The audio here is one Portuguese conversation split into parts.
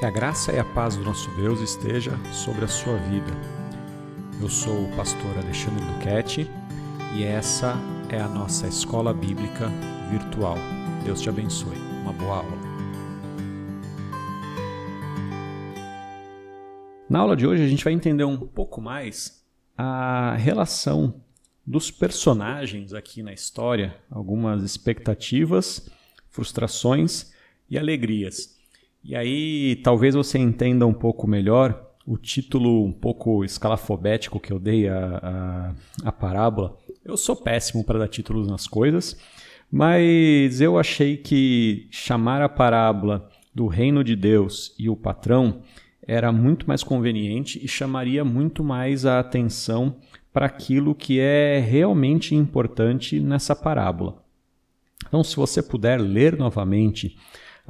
Que a graça e a paz do nosso Deus esteja sobre a sua vida. Eu sou o pastor Alexandre Duquette e essa é a nossa escola bíblica virtual. Deus te abençoe. Uma boa aula. Na aula de hoje a gente vai entender um pouco mais a relação dos personagens aqui na história, algumas expectativas, frustrações e alegrias. E aí talvez você entenda um pouco melhor o título um pouco escalafobético que eu dei à, à, à parábola. Eu sou péssimo para dar títulos nas coisas, mas eu achei que chamar a parábola do reino de Deus e o patrão era muito mais conveniente e chamaria muito mais a atenção para aquilo que é realmente importante nessa parábola. Então, se você puder ler novamente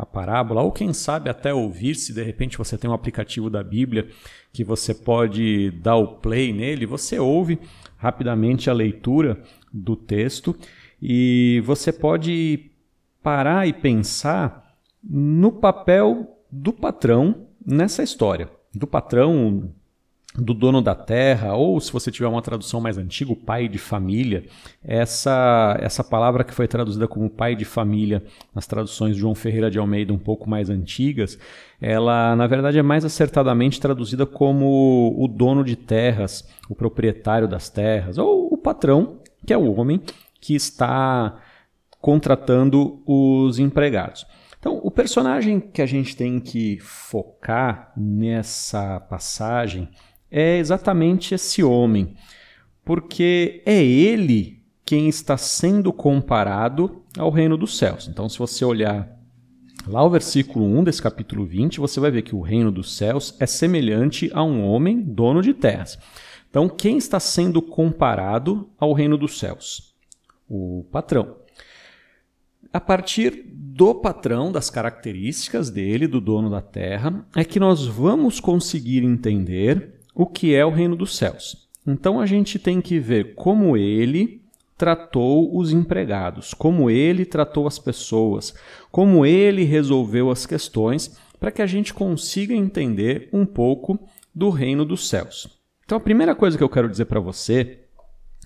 a parábola, ou quem sabe até ouvir, se de repente você tem um aplicativo da Bíblia que você pode dar o play nele, você ouve rapidamente a leitura do texto e você pode parar e pensar no papel do patrão nessa história. Do patrão do dono da terra, ou se você tiver uma tradução mais antiga, o pai de família, essa, essa palavra que foi traduzida como pai de família nas traduções de João Ferreira de Almeida um pouco mais antigas, ela na verdade é mais acertadamente traduzida como o dono de terras, o proprietário das terras, ou o patrão, que é o homem que está contratando os empregados. Então, o personagem que a gente tem que focar nessa passagem é exatamente esse homem, porque é ele quem está sendo comparado ao reino dos céus. Então, se você olhar lá o versículo 1 desse capítulo 20, você vai ver que o reino dos céus é semelhante a um homem dono de terras. Então, quem está sendo comparado ao reino dos céus? O patrão. A partir do patrão, das características dele, do dono da terra, é que nós vamos conseguir entender o que é o reino dos céus. Então a gente tem que ver como ele tratou os empregados, como ele tratou as pessoas, como ele resolveu as questões, para que a gente consiga entender um pouco do reino dos céus. Então a primeira coisa que eu quero dizer para você,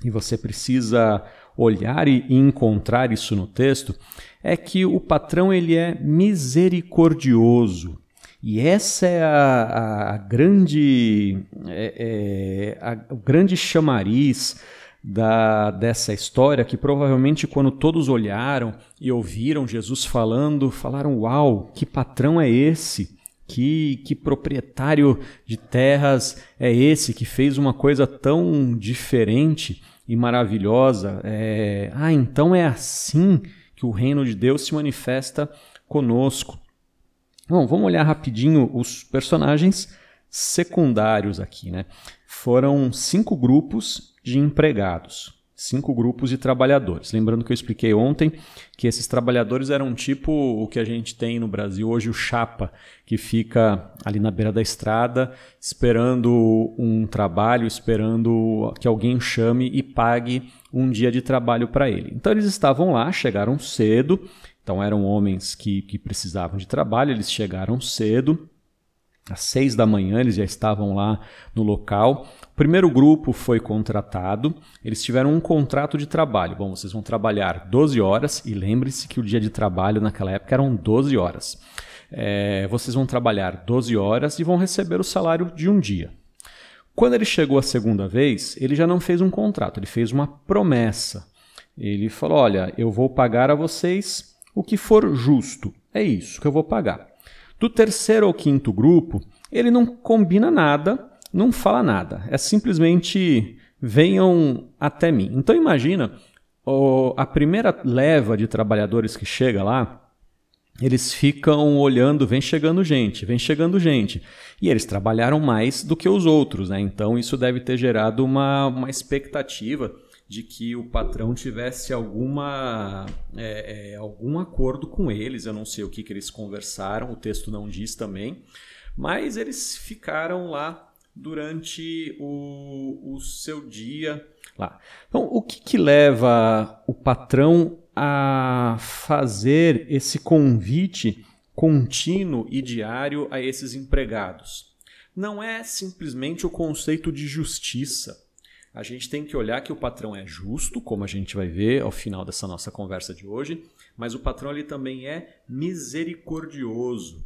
e você precisa olhar e encontrar isso no texto, é que o patrão ele é misericordioso. E essa é a, a grande, é, é, a, o grande chamariz da, dessa história, que provavelmente quando todos olharam e ouviram Jesus falando, falaram: Uau, que patrão é esse? Que, que proprietário de terras é esse que fez uma coisa tão diferente e maravilhosa? É, ah, então é assim que o reino de Deus se manifesta conosco. Bom, vamos olhar rapidinho os personagens secundários aqui, né? Foram cinco grupos de empregados, cinco grupos de trabalhadores. Lembrando que eu expliquei ontem que esses trabalhadores eram tipo o que a gente tem no Brasil hoje, o chapa, que fica ali na beira da estrada esperando um trabalho, esperando que alguém chame e pague um dia de trabalho para ele. Então eles estavam lá, chegaram cedo então eram homens que, que precisavam de trabalho, eles chegaram cedo, às seis da manhã eles já estavam lá no local. O primeiro grupo foi contratado, eles tiveram um contrato de trabalho. Bom, vocês vão trabalhar 12 horas, e lembre-se que o dia de trabalho naquela época eram 12 horas. É, vocês vão trabalhar 12 horas e vão receber o salário de um dia. Quando ele chegou a segunda vez, ele já não fez um contrato, ele fez uma promessa. Ele falou: Olha, eu vou pagar a vocês o que for justo. É isso que eu vou pagar. Do terceiro ao quinto grupo, ele não combina nada, não fala nada. É simplesmente venham até mim. Então imagina a primeira leva de trabalhadores que chega lá, eles ficam olhando, vem chegando gente, vem chegando gente. E eles trabalharam mais do que os outros, né? Então isso deve ter gerado uma, uma expectativa de que o patrão tivesse alguma, é, é, algum acordo com eles. Eu não sei o que, que eles conversaram, o texto não diz também, mas eles ficaram lá durante o, o seu dia lá. Então, o que, que leva o patrão a fazer esse convite contínuo e diário a esses empregados. Não é simplesmente o conceito de justiça. A gente tem que olhar que o patrão é justo, como a gente vai ver ao final dessa nossa conversa de hoje, mas o patrão ele também é misericordioso.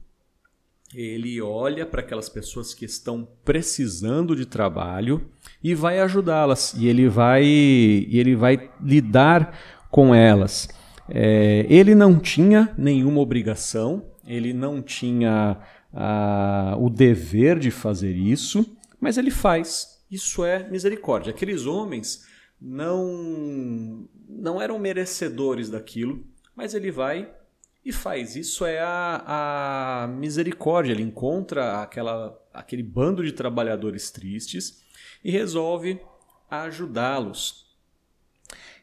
Ele olha para aquelas pessoas que estão precisando de trabalho e vai ajudá-las e ele vai ele vai lidar com elas. É, ele não tinha nenhuma obrigação, ele não tinha ah, o dever de fazer isso, mas ele faz. Isso é misericórdia. Aqueles homens não não eram merecedores daquilo, mas ele vai e faz. Isso é a, a misericórdia. Ele encontra aquela, aquele bando de trabalhadores tristes e resolve ajudá-los.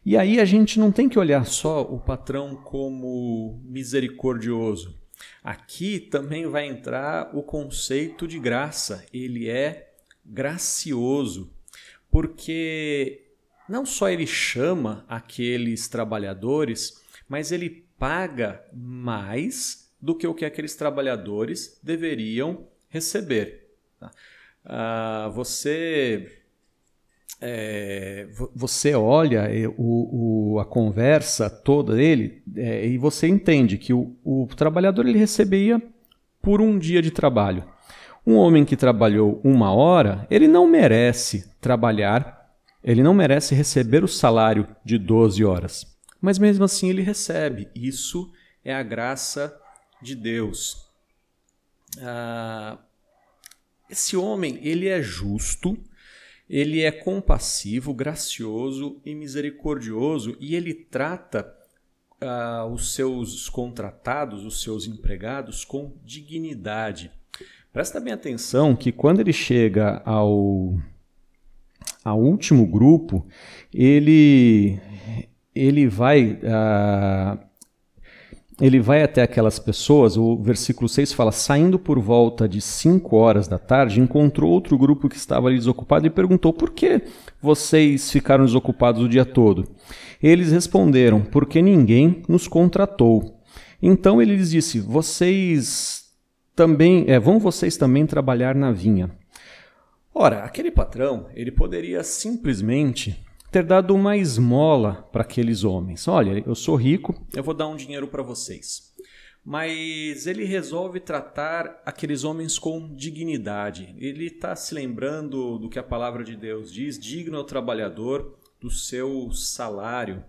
E aí a gente não tem que olhar só o patrão como misericordioso. Aqui também vai entrar o conceito de graça. Ele é gracioso, porque não só ele chama aqueles trabalhadores, mas ele paga mais do que o que aqueles trabalhadores deveriam receber. Tá? Ah, você é, você olha é, o, o, a conversa toda dele é, e você entende que o, o trabalhador ele recebia por um dia de trabalho. Um homem que trabalhou uma hora, ele não merece trabalhar, ele não merece receber o salário de 12 horas. Mas mesmo assim ele recebe. Isso é a graça de Deus. Ah, esse homem, ele é justo, ele é compassivo, gracioso e misericordioso e ele trata uh, os seus contratados, os seus empregados com dignidade. Presta bem atenção que quando ele chega ao, ao último grupo, ele, ele vai uh, ele vai até aquelas pessoas, o versículo 6 fala: saindo por volta de 5 horas da tarde, encontrou outro grupo que estava ali desocupado e perguntou: por que vocês ficaram desocupados o dia todo? Eles responderam: porque ninguém nos contratou. Então ele lhes disse: vocês também, é, vão vocês também trabalhar na vinha. Ora, aquele patrão, ele poderia simplesmente ter dado uma esmola para aqueles homens. Olha, eu sou rico, eu vou dar um dinheiro para vocês. Mas ele resolve tratar aqueles homens com dignidade. Ele está se lembrando do que a palavra de Deus diz: digno ao trabalhador do seu salário.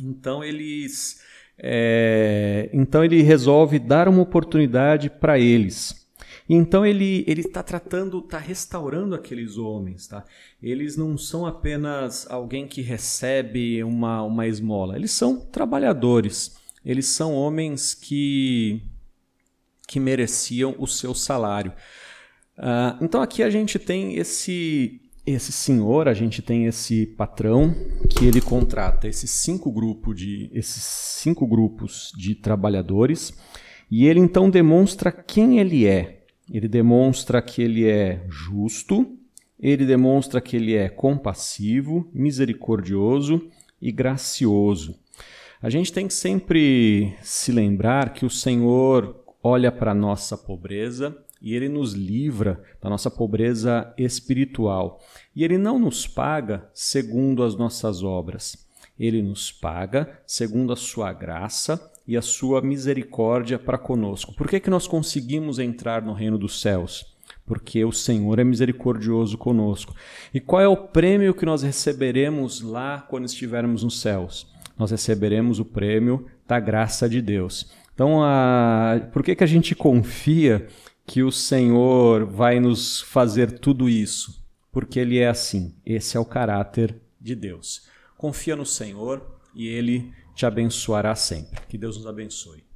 Então eles, é, então ele resolve dar uma oportunidade para eles. Então ele ele está tratando, está restaurando aqueles homens, tá? Eles não são apenas alguém que recebe uma, uma esmola, eles são trabalhadores, eles são homens que que mereciam o seu salário. Uh, então aqui a gente tem esse esse senhor, a gente tem esse patrão que ele contrata esses cinco grupos de esses cinco grupos de trabalhadores e ele então demonstra quem ele é. Ele demonstra que ele é justo, ele demonstra que ele é compassivo, misericordioso e gracioso. A gente tem que sempre se lembrar que o Senhor olha para a nossa pobreza e ele nos livra da nossa pobreza espiritual. E ele não nos paga segundo as nossas obras. Ele nos paga segundo a sua graça e a sua misericórdia para conosco. Por que, que nós conseguimos entrar no reino dos céus? Porque o Senhor é misericordioso conosco. E qual é o prêmio que nós receberemos lá quando estivermos nos céus? Nós receberemos o prêmio da graça de Deus. Então, a... por que, que a gente confia que o Senhor vai nos fazer tudo isso? Porque Ele é assim. Esse é o caráter de Deus. Confia no Senhor e Ele te abençoará sempre. Que Deus nos abençoe.